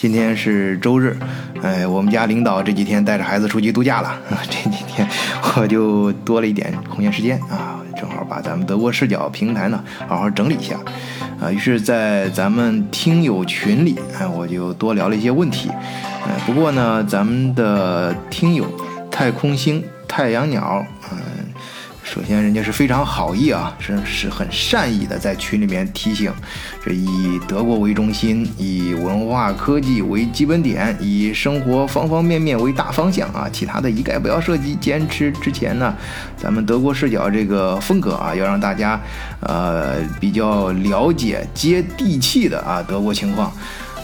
今天是周日，哎，我们家领导这几天带着孩子出去度假了，这几天我就多了一点空闲时间啊，正好把咱们德国视角平台呢好好整理一下，啊，于是，在咱们听友群里，哎，我就多聊了一些问题，哎，不过呢，咱们的听友太空星太阳鸟，嗯。首先，人家是非常好意啊，是是很善意的，在群里面提醒，这以德国为中心，以文化科技为基本点，以生活方方面面为大方向啊，其他的一概不要涉及。坚持之前呢，咱们德国视角这个风格啊，要让大家呃比较了解接地气的啊德国情况，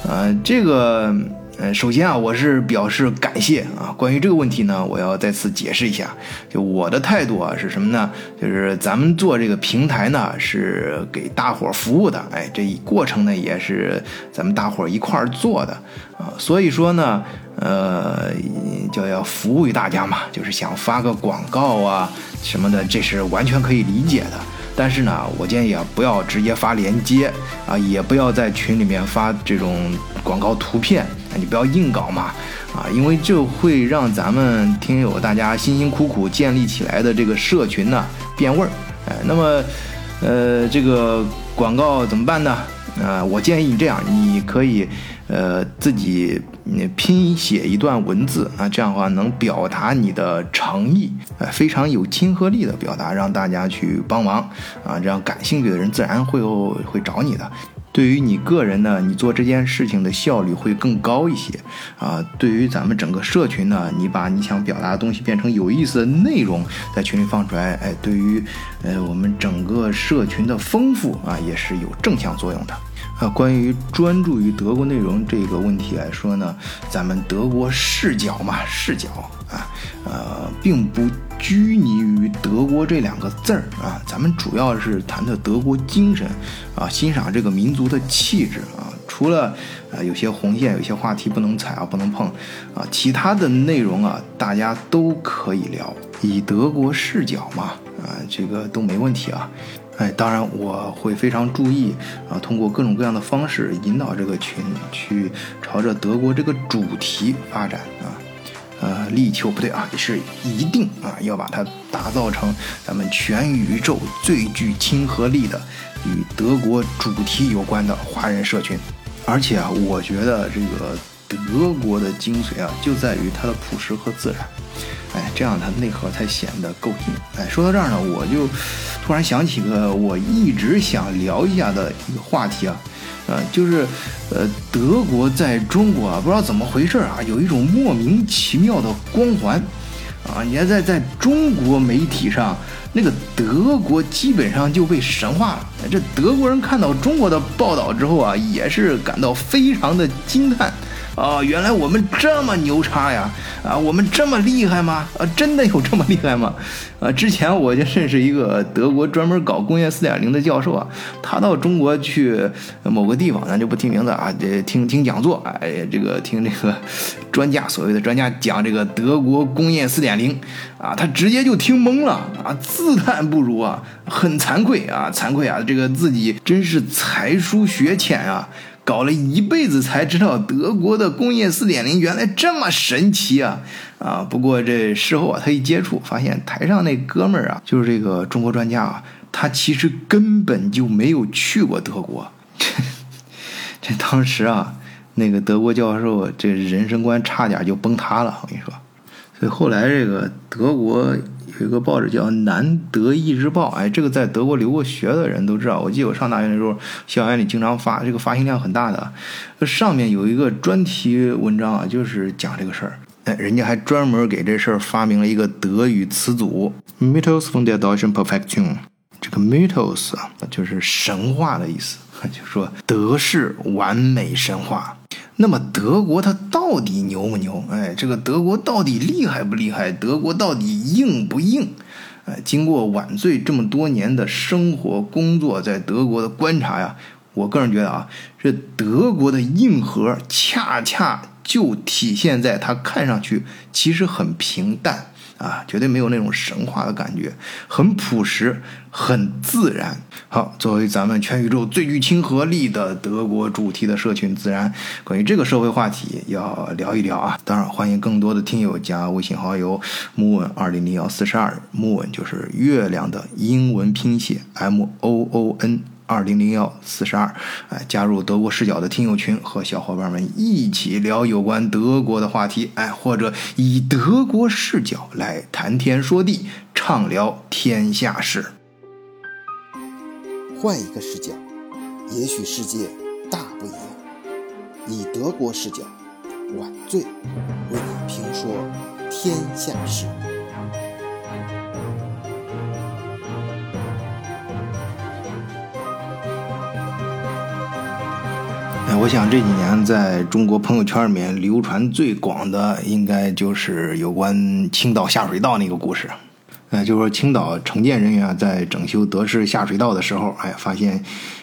呃这个。嗯，首先啊，我是表示感谢啊。关于这个问题呢，我要再次解释一下，就我的态度啊是什么呢？就是咱们做这个平台呢，是给大伙儿服务的，哎，这一过程呢也是咱们大伙儿一块儿做的啊。所以说呢，呃，就要服务于大家嘛，就是想发个广告啊什么的，这是完全可以理解的。但是呢，我建议啊，不要直接发链接啊，也不要在群里面发这种广告图片。你不要硬搞嘛，啊，因为这会让咱们听友大家辛辛苦苦建立起来的这个社群呢变味儿，哎，那么，呃，这个广告怎么办呢？呃，我建议你这样，你可以，呃，自己拼写一段文字啊，这样的话能表达你的诚意，呃，非常有亲和力的表达，让大家去帮忙啊，这样感兴趣的人自然会会找你的。对于你个人呢，你做这件事情的效率会更高一些啊。对于咱们整个社群呢，你把你想表达的东西变成有意思的内容，在群里放出来，哎，对于呃我们整个社群的丰富啊，也是有正向作用的。啊，关于专注于德国内容这个问题来说呢，咱们德国视角嘛，视角啊，呃，并不拘泥于德国这两个字儿啊，咱们主要是谈的德国精神啊，欣赏这个民族的气质啊。除了啊，有些红线，有些话题不能踩啊，不能碰啊，其他的内容啊，大家都可以聊，以德国视角嘛，啊，这个都没问题啊。哎，当然我会非常注意啊，通过各种各样的方式引导这个群去朝着德国这个主题发展啊，呃，力求不对啊，是一定啊，要把它打造成咱们全宇宙最具亲和力的与德国主题有关的华人社群。而且啊，我觉得这个德国的精髓啊，就在于它的朴实和自然。哎，这样它内核才显得够硬。哎，说到这儿呢，我就突然想起个我一直想聊一下的一个话题啊，呃，就是呃，德国在中国啊，不知道怎么回事啊，有一种莫名其妙的光环啊。你看，在在中国媒体上，那个德国基本上就被神化了。这德国人看到中国的报道之后啊，也是感到非常的惊叹。啊，原来我们这么牛叉呀！啊，我们这么厉害吗？啊，真的有这么厉害吗？啊，之前我就认识一个德国专门搞工业四点零的教授啊，他到中国去某个地方，咱就不提名字啊，这听听讲座，哎，这个听这个专家所谓的专家讲这个德国工业四点零啊，他直接就听懵了啊，自叹不如啊，很惭愧啊，惭愧啊，这个自己真是才疏学浅啊。搞了一辈子才知道德国的工业四点零原来这么神奇啊啊！不过这事后啊，他一接触，发现台上那哥们儿啊，就是这个中国专家啊，他其实根本就没有去过德国。这当时啊，那个德国教授这人生观差点就崩塌了。我跟你说，所以后来这个德国。有一个报纸叫《南德意日报》，哎，这个在德国留过学的人都知道。我记得我上大学的时候，校园里经常发，这个发行量很大的。上面有一个专题文章啊，就是讲这个事儿。哎，人家还专门给这事儿发明了一个德语词组 m y t h o s von der deutschen Perfektion。这个 mythos 啊，就是神话的意思，就说德式完美神话。那么德国它到底牛不牛？哎，这个德国到底厉害不厉害？德国到底硬不硬？哎，经过晚醉这么多年的生活工作，在德国的观察呀，我个人觉得啊，这德国的硬核恰恰就体现在它看上去其实很平淡，啊，绝对没有那种神话的感觉，很朴实，很自然。好，作为咱们全宇宙最具亲和力的德国主题的社群，自然关于这个社会话题要聊一聊啊。当然，欢迎更多的听友加微信好友 moon 二零零幺四十二，moon 就是月亮的英文拼写 m o o n。二零零幺四十二，哎，加入德国视角的听友群，和小伙伴们一起聊有关德国的话题，哎，或者以德国视角来谈天说地，畅聊天下事。换一个视角，也许世界大不一样。以德国视角，晚醉为你评说天下事。我想这几年在中国朋友圈里面流传最广的，应该就是有关青岛下水道那个故事。哎，就是说青岛承建人员在整修德式下水道的时候，哎，发现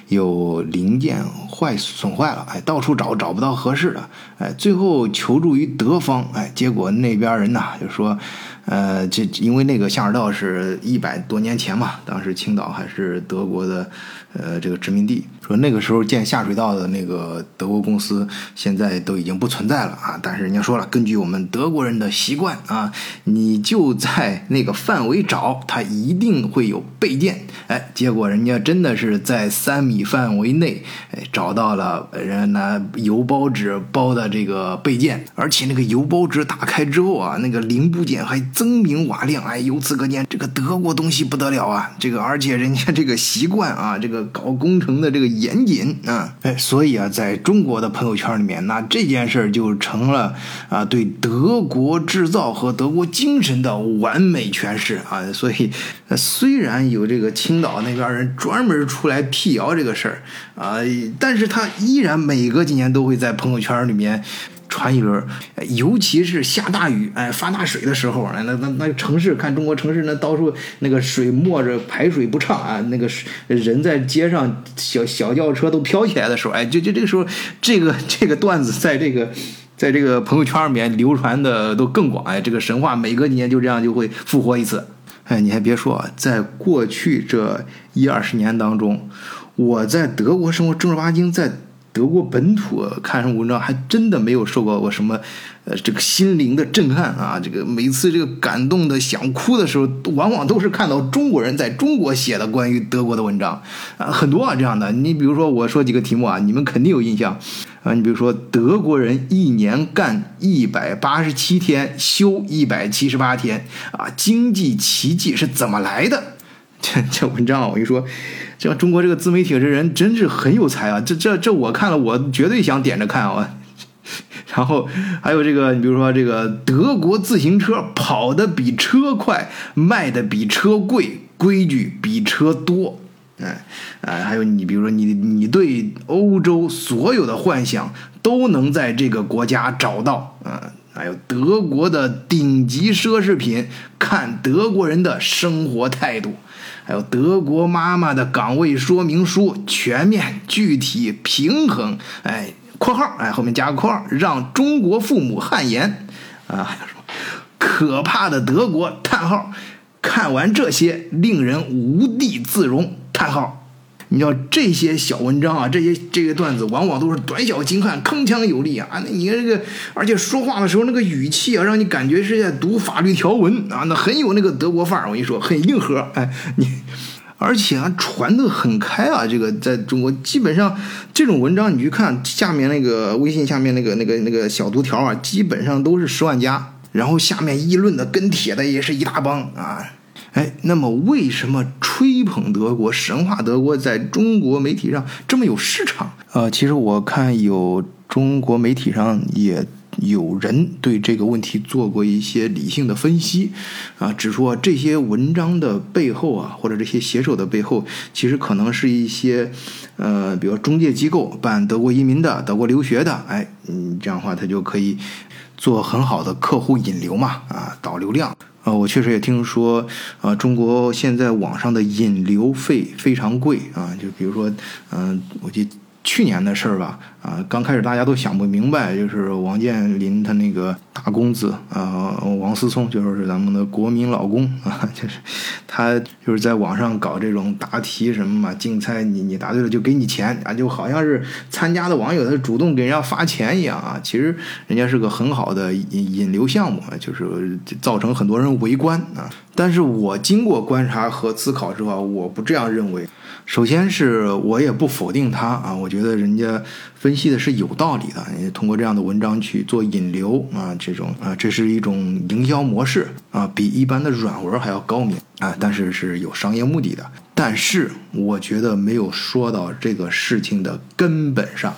有零件坏损坏了，哎，到处找找不到合适的，哎，最后求助于德方，哎，结果那边人呐就说。呃，这因为那个下水道是一百多年前嘛，当时青岛还是德国的，呃，这个殖民地。说那个时候建下水道的那个德国公司，现在都已经不存在了啊。但是人家说了，根据我们德国人的习惯啊，你就在那个范围找，它一定会有备件。哎，结果人家真的是在三米范围内，哎，找到了人拿油包纸包的这个备件，而且那个油包纸打开之后啊，那个零部件还。锃明瓦亮，哎，由此可见，这个德国东西不得了啊！这个，而且人家这个习惯啊，这个搞工程的这个严谨啊，哎，所以啊，在中国的朋友圈里面，那这件事儿就成了啊，对德国制造和德国精神的完美诠释啊。所以，虽然有这个青岛那边人专门出来辟谣这个事儿啊，但是他依然每隔几年都会在朋友圈里面。传一轮，尤其是下大雨，哎，发大水的时候，哎，那那那城市看中国城市，那到处那个水没着，排水不畅啊，那个人在街上，小小轿车都飘起来的时候，哎，就就这个时候，这个这个段子在这个在这个朋友圈里面流传的都更广，哎，这个神话每隔几年就这样就会复活一次，哎，你还别说，在过去这一二十年当中，我在德国生活正儿八经在。德国本土看什么文章，还真的没有受到过什么，呃，这个心灵的震撼啊！这个每次这个感动的想哭的时候，往往都是看到中国人在中国写的关于德国的文章啊，很多啊这样的。你比如说，我说几个题目啊，你们肯定有印象啊。你比如说，德国人一年干一百八十七天，休一百七十八天啊，经济奇迹是怎么来的？这这文章，我跟你说。像中国这个自媒体这人真是很有才啊！这这这我看了，我绝对想点着看啊。然后还有这个，你比如说这个德国自行车跑得比车快，卖的比车贵，规矩比车多。哎哎，还有你比如说你你对欧洲所有的幻想都能在这个国家找到啊。还有德国的顶级奢侈品，看德国人的生活态度。还有德国妈妈的岗位说明书，全面、具体、平衡。哎，括号，哎，后面加个括号，让中国父母汗颜。啊，还有什么可怕的德国？叹号，看完这些，令人无地自容。叹号。你知道这些小文章啊，这些这些段子，往往都是短小精悍、铿锵有力啊！啊，你看这个，而且说话的时候那个语气啊，让你感觉是在读法律条文啊，那很有那个德国范儿。我跟你说，很硬核。哎，你，而且啊，传的很开啊。这个在中国，基本上这种文章，你去看下面那个微信下面那个那个那个小读条啊，基本上都是十万加，然后下面议论的跟帖的也是一大帮啊。哎，那么为什么吹捧德国、神话德国在中国媒体上这么有市场？呃，其实我看有中国媒体上也有人对这个问题做过一些理性的分析，啊，指出这些文章的背后啊，或者这些写手的背后，其实可能是一些，呃，比如中介机构办德国移民的、德国留学的，哎，嗯，这样的话他就可以做很好的客户引流嘛，啊，导流量。啊，我确实也听说，啊，中国现在网上的引流费非常贵啊，就比如说，嗯，我记去年的事儿吧，啊，刚开始大家都想不明白，就是王健林他那个大公子啊，王思聪就是咱们的国民老公啊，就是他就是在网上搞这种答题什么嘛，竞猜你你答对了就给你钱啊，就好像是参加的网友他主动给人家发钱一样啊，其实人家是个很好的引引流项目，就是造成很多人围观啊。但是我经过观察和思考之后，我不这样认为。首先是我也不否定他啊，我觉得人家分析的是有道理的。通过这样的文章去做引流啊，这种啊，这是一种营销模式啊，比一般的软文还要高明啊，但是是有商业目的的。但是我觉得没有说到这个事情的根本上。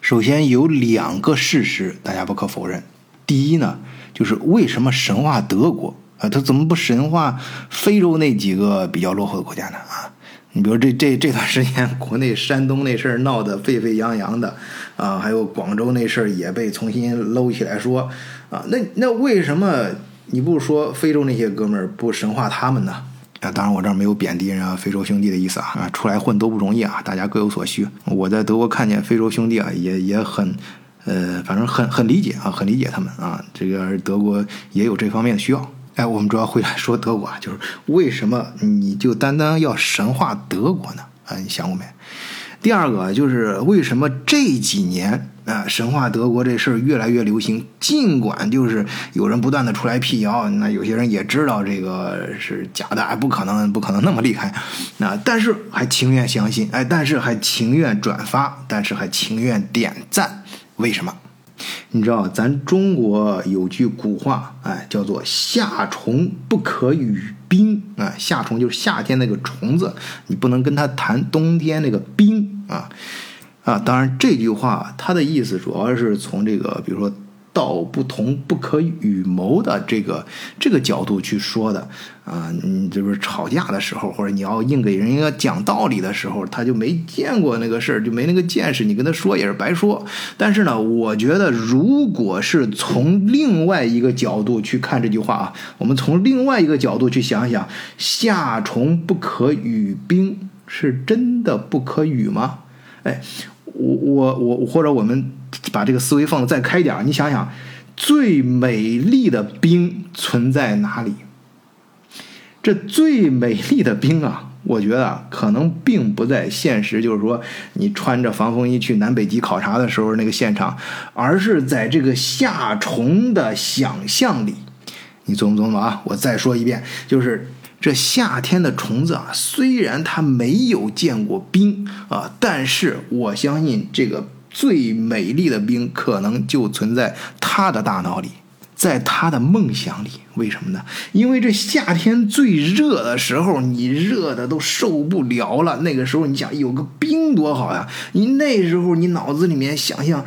首先有两个事实大家不可否认。第一呢，就是为什么神话德国啊，他怎么不神话非洲那几个比较落后的国家呢？啊？你比如这这这段时间，国内山东那事儿闹得沸沸扬扬的，啊，还有广州那事儿也被重新搂起来说，啊，那那为什么你不说非洲那些哥们儿不神化他们呢？啊，当然我这儿没有贬低人家非洲兄弟的意思啊，啊，出来混都不容易啊，大家各有所需。我在德国看见非洲兄弟啊，也也很，呃，反正很很理解啊，很理解他们啊，这个德国也有这方面的需要。哎，我们主要回来说德国啊，就是为什么你就单单要神话德国呢？啊，你想过没？第二个就是为什么这几年啊神话德国这事儿越来越流行？尽管就是有人不断的出来辟谣，那有些人也知道这个是假的，哎，不可能，不可能那么厉害，那但是还情愿相信，哎，但是还情愿转发，但是还情愿点赞，为什么？你知道咱中国有句古话，哎，叫做“夏虫不可语冰”啊，夏虫就是夏天那个虫子，你不能跟它谈冬天那个冰啊啊！当然，这句话它的意思主要是从这个，比如说。道不同不可与谋的这个这个角度去说的啊，你就是吵架的时候，或者你要硬给人家讲道理的时候，他就没见过那个事儿，就没那个见识，你跟他说也是白说。但是呢，我觉得如果是从另外一个角度去看这句话啊，我们从另外一个角度去想想，夏虫不可语冰，是真的不可语吗？哎，我我我或者我们。把这个思维放的再开点你想想，最美丽的冰存在哪里？这最美丽的冰啊，我觉得可能并不在现实，就是说你穿着防风衣去南北极考察的时候那个现场，而是在这个夏虫的想象里。你琢磨琢磨啊！我再说一遍，就是这夏天的虫子啊，虽然它没有见过冰啊，但是我相信这个。最美丽的冰可能就存在他的大脑里，在他的梦想里。为什么呢？因为这夏天最热的时候，你热的都受不了了。那个时候，你想有个冰多好呀！你那时候，你脑子里面想象，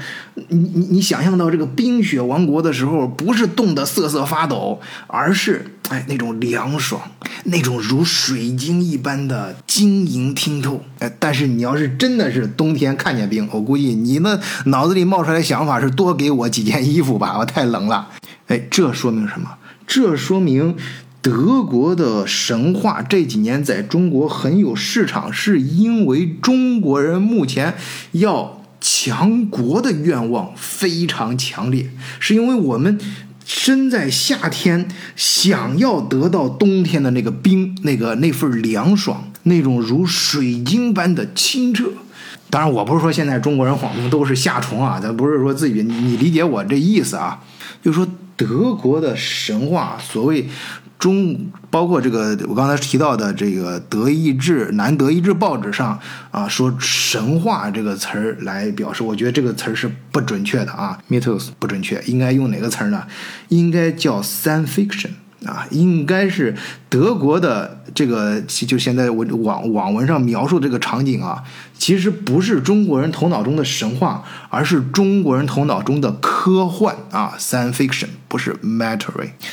你你你想象到这个冰雪王国的时候，不是冻得瑟瑟发抖，而是哎那种凉爽，那种如水晶一般的晶莹剔透。哎，但是你要是真的是冬天看见冰，我估计你那脑子里冒出来的想法是多给我几件衣服吧，我太冷了。哎，这说明什么？这说明德国的神话这几年在中国很有市场，是因为中国人目前要强国的愿望非常强烈，是因为我们身在夏天，想要得到冬天的那个冰，那个那份凉爽，那种如水晶般的清澈。当然，我不是说现在中国人晃动都是夏虫啊，咱不是说自己，你理解我这意思啊，就说。德国的神话，所谓中包括这个我刚才提到的这个德意志南德意志报纸上啊说神话这个词儿来表示，我觉得这个词儿是不准确的啊，mythos 不准确，应该用哪个词儿呢？应该叫 science fiction 啊，应该是德国的这个就现在我网网文上描述这个场景啊。其实不是中国人头脑中的神话，而是中国人头脑中的科幻啊，science fiction，不是 matter。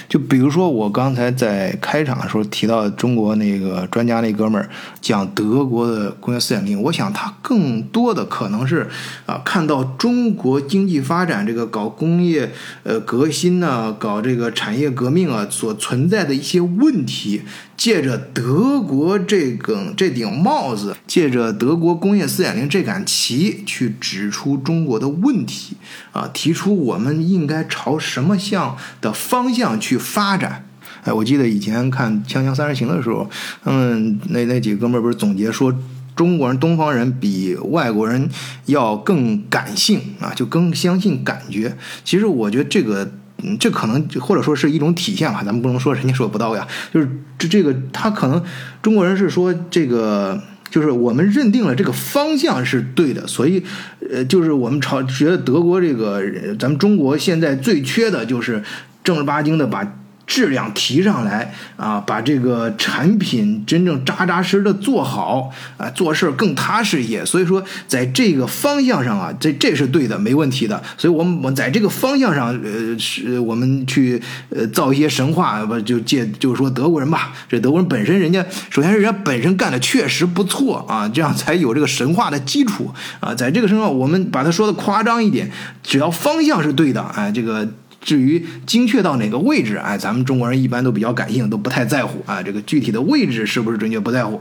就比如说我刚才在开场的时候提到中国那个专家那哥们儿讲德国的工业四点零，我想他更多的可能是啊看到中国经济发展这个搞工业呃革新呢，搞这个产业革命啊所存在的一些问题。借着德国这个这顶帽子，借着德国工业四点零这杆旗，去指出中国的问题啊，提出我们应该朝什么向的方向去发展。哎，我记得以前看《锵锵三人行》的时候，嗯，那那几个哥们儿不是总结说，中国人、东方人比外国人要更感性啊，就更相信感觉。其实我觉得这个。嗯，这可能或者说是一种体现吧，咱们不能说人家说不到位啊，就是这这个他可能中国人是说这个，就是我们认定了这个方向是对的，所以呃，就是我们朝觉得德国这个，咱们中国现在最缺的就是正儿八经的把。质量提上来啊，把这个产品真正扎扎实实的做好啊，做事更踏实一些。所以说，在这个方向上啊，这这是对的，没问题的。所以，我们我在这个方向上，呃，是我们去呃造一些神话，不就借就是说德国人吧，这德国人本身人家首先是人家本身干的确实不错啊，这样才有这个神话的基础啊。在这个身上，我们把它说的夸张一点，只要方向是对的，哎，这个。至于精确到哪个位置，哎，咱们中国人一般都比较感性，都不太在乎啊。这个具体的位置是不是准确不在乎，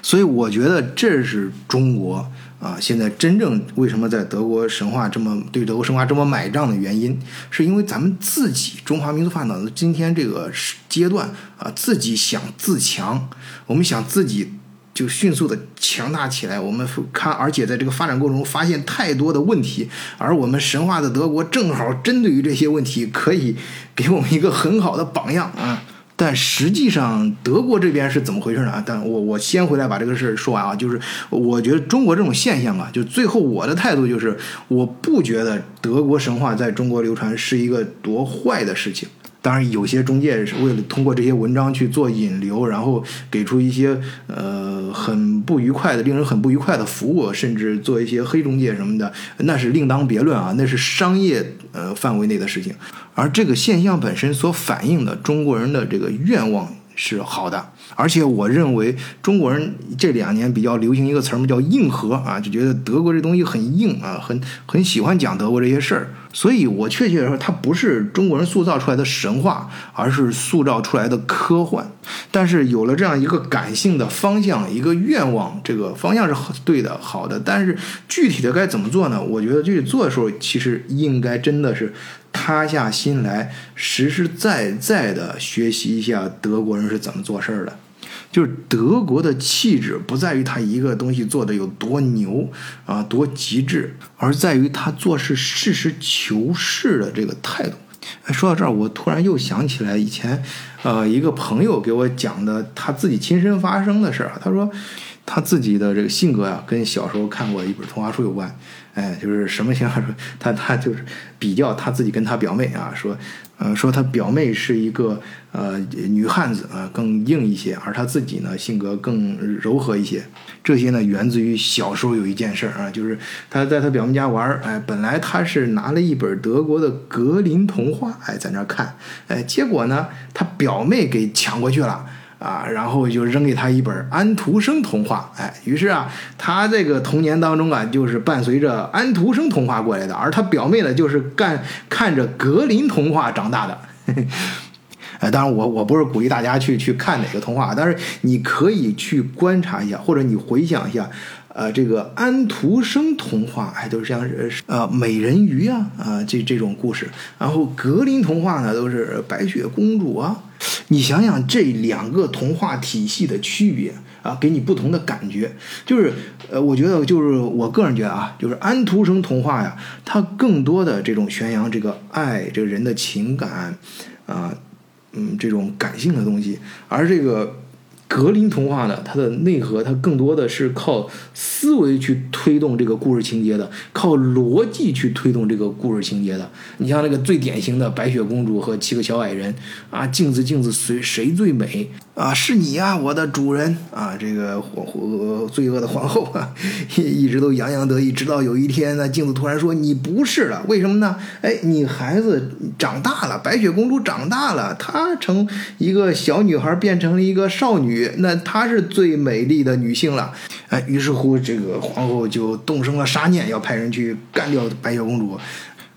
所以我觉得这是中国啊，现在真正为什么在德国神话这么对德国神话这么买账的原因，是因为咱们自己中华民族发展到今天这个阶段啊，自己想自强，我们想自己。就迅速的强大起来。我们看，而且在这个发展过程中发现太多的问题，而我们神话的德国正好针对于这些问题，可以给我们一个很好的榜样啊。但实际上，德国这边是怎么回事呢？但我我先回来把这个事儿说完啊。就是我觉得中国这种现象啊，就最后我的态度就是，我不觉得德国神话在中国流传是一个多坏的事情。当然，有些中介是为了通过这些文章去做引流，然后给出一些呃很不愉快的、令人很不愉快的服务，甚至做一些黑中介什么的，那是另当别论啊，那是商业呃范围内的事情。而这个现象本身所反映的中国人的这个愿望是好的，而且我认为中国人这两年比较流行一个词儿嘛，叫硬核啊，就觉得德国这东西很硬啊，很很喜欢讲德国这些事儿。所以，我确切的说，它不是中国人塑造出来的神话，而是塑造出来的科幻。但是，有了这样一个感性的方向，一个愿望，这个方向是对的、好的。但是，具体的该怎么做呢？我觉得具体做的时候，其实应该真的是塌下心来，实实在在的学习一下德国人是怎么做事儿的。就是德国的气质不在于他一个东西做的有多牛啊多极致，而在于他做事实事求是的这个态度。说到这儿，我突然又想起来以前，呃，一个朋友给我讲的他自己亲身发生的事儿啊。他说他自己的这个性格啊，跟小时候看过一本童话书有关。哎，就是什么情况？说他他就是比较他自己跟他表妹啊，说。呃，说他表妹是一个呃女汉子啊，更硬一些，而他自己呢性格更柔和一些。这些呢源自于小时候有一件事儿啊，就是他在他表妹家玩儿，哎，本来他是拿了一本德国的格林童话，哎，在那看，哎，结果呢他表妹给抢过去了。啊，然后就扔给他一本安徒生童话，哎，于是啊，他这个童年当中啊，就是伴随着安徒生童话过来的，而他表妹呢，就是干看着格林童话长大的。哎，当然我我不是鼓励大家去去看哪个童话，但是你可以去观察一下，或者你回想一下。呃，这个安徒生童话，哎，都是像是呃美人鱼啊，啊这这种故事。然后格林童话呢，都是白雪公主啊。你想想这两个童话体系的区别啊，给你不同的感觉。就是呃，我觉得就是我个人觉得啊，就是安徒生童话呀，它更多的这种宣扬这个爱，这个人的情感啊，嗯，这种感性的东西，而这个。格林童话呢，它的内核，它更多的是靠思维去推动这个故事情节的，靠逻辑去推动这个故事情节的。你像那个最典型的白雪公主和七个小矮人啊，镜子镜子谁谁最美？啊，是你呀，我的主人啊！这个皇后，罪恶的皇后啊，一一直都洋洋得意，直到有一天呢，镜子突然说：“你不是了，为什么呢？哎，你孩子长大了，白雪公主长大了，她从一个小女孩变成了一个少女，那她是最美丽的女性了。哎，于是乎，这个皇后就动生了杀念，要派人去干掉白雪公主。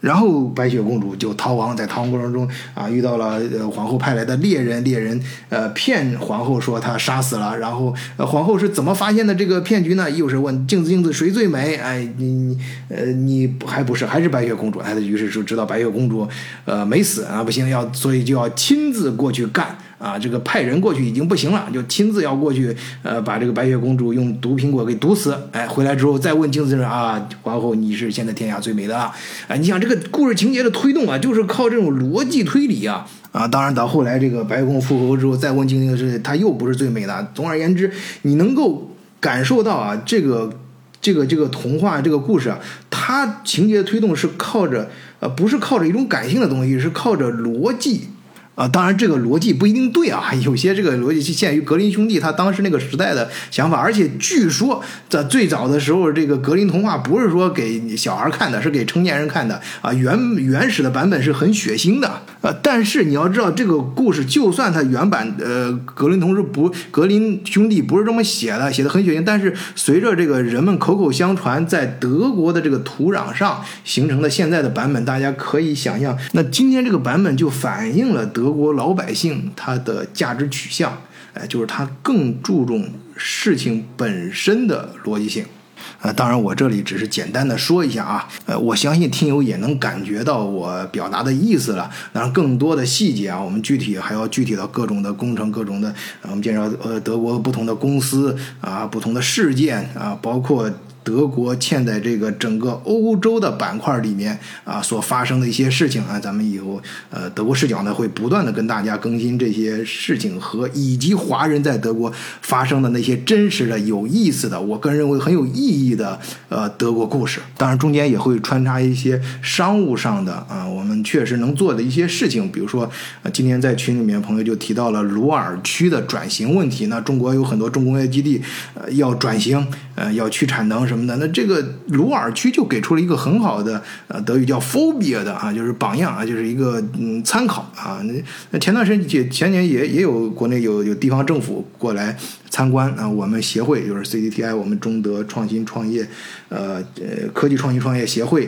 然后白雪公主就逃亡，在逃亡过程中啊，遇到了呃皇后派来的猎人，猎人呃骗皇后说她杀死了，然后呃皇后是怎么发现的这个骗局呢？又是问镜子镜子谁最美？哎，你你呃你还不是还是白雪公主？她于是就知道白雪公主呃没死啊，不行要所以就要亲自过去干。啊，这个派人过去已经不行了，就亲自要过去，呃，把这个白雪公主用毒苹果给毒死。哎，回来之后再问镜子人啊，皇后你是现在天下最美的啊！哎，你想这个故事情节的推动啊，就是靠这种逻辑推理啊啊！当然到后来这个白雪公主复活之后，再问镜子是她又不是最美的。总而言之，你能够感受到啊，这个这个这个童话这个故事啊，它情节的推动是靠着呃，不是靠着一种感性的东西，是靠着逻辑。啊，当然这个逻辑不一定对啊，有些这个逻辑是限于格林兄弟他当时那个时代的想法，而且据说在最早的时候，这个格林童话不是说给小孩看的，是给成年人看的啊。原原始的版本是很血腥的啊，但是你要知道这个故事，就算它原版呃格林同志不格林兄弟不是这么写的，写的很血腥，但是随着这个人们口口相传，在德国的这个土壤上形成的现在的版本，大家可以想象，那今天这个版本就反映了德。德国老百姓他的价值取向，哎，就是他更注重事情本身的逻辑性。呃，当然我这里只是简单的说一下啊，呃，我相信听友也能感觉到我表达的意思了。当然，更多的细节啊，我们具体还要具体到各种的工程、各种的，我们介绍呃德国不同的公司啊、不同的事件啊，包括。德国嵌在这个整个欧洲的板块里面啊，所发生的一些事情啊，咱们以后呃德国视角呢会不断的跟大家更新这些事情和以及华人在德国发生的那些真实的、有意思的，我个人认为很有意义的呃德国故事。当然中间也会穿插一些商务上的啊，我们确实能做的一些事情，比如说呃今天在群里面朋友就提到了鲁尔区的转型问题，那中国有很多重工业基地呃要转型呃要去产能。什么的？那这个鲁尔区就给出了一个很好的呃德语叫 phobia 的啊，就是榜样啊，就是一个嗯参考啊。那那前段时间前年也也有国内有有地方政府过来。参观啊，我们协会就是 CDTI，我们中德创新创业，呃呃科技创新创业协会，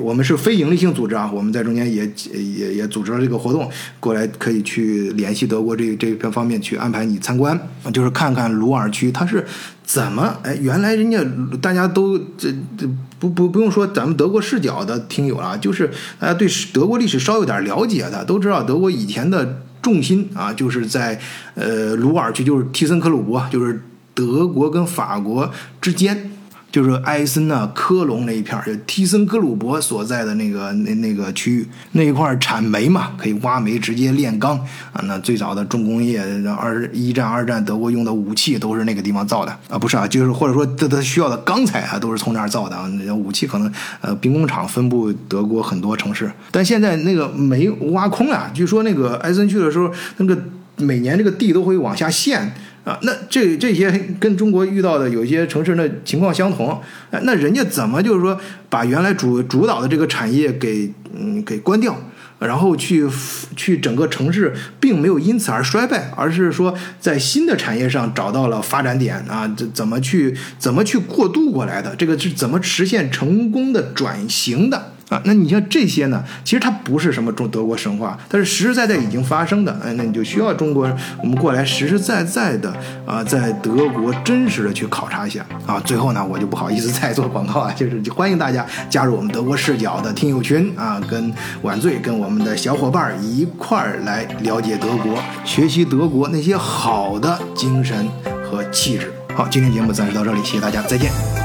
我们是非盈利性组织啊，我们在中间也也也组织了这个活动，过来可以去联系德国这这个方面去安排你参观，就是看看鲁尔区它是怎么哎，原来人家大家都这这不不不用说咱们德国视角的听友了，就是大家对德国历史稍有点了解的都知道德国以前的。重心啊，就是在呃鲁尔区，就是提森克鲁伯，就是德国跟法国之间。就是埃森呐、科隆那一片儿，就提森格鲁伯所在的那个那那个区域，那一块产煤嘛，可以挖煤直接炼钢啊。那最早的重工业，二一战、二战德国用的武器都是那个地方造的啊，不是啊，就是或者说它它需要的钢材啊，都是从那儿造的啊。那武器可能呃兵工厂分布德国很多城市，但现在那个煤挖空了，据说那个埃森去的时候，那个每年这个地都会往下陷。啊，那这这些跟中国遇到的有一些城市的情况相同，那人家怎么就是说把原来主主导的这个产业给嗯给关掉，然后去去整个城市并没有因此而衰败，而是说在新的产业上找到了发展点啊，这怎么去怎么去过渡过来的？这个是怎么实现成功的转型的？那你像这些呢？其实它不是什么中德国神话，它是实实在在已经发生的。哎，那你就需要中国我们过来实实在在的啊，在德国真实的去考察一下啊。最后呢，我就不好意思再做广告啊，就是欢迎大家加入我们德国视角的听友群啊，跟晚醉跟我们的小伙伴一块儿来了解德国，学习德国那些好的精神和气质。好，今天节目暂时到这里，谢谢大家，再见。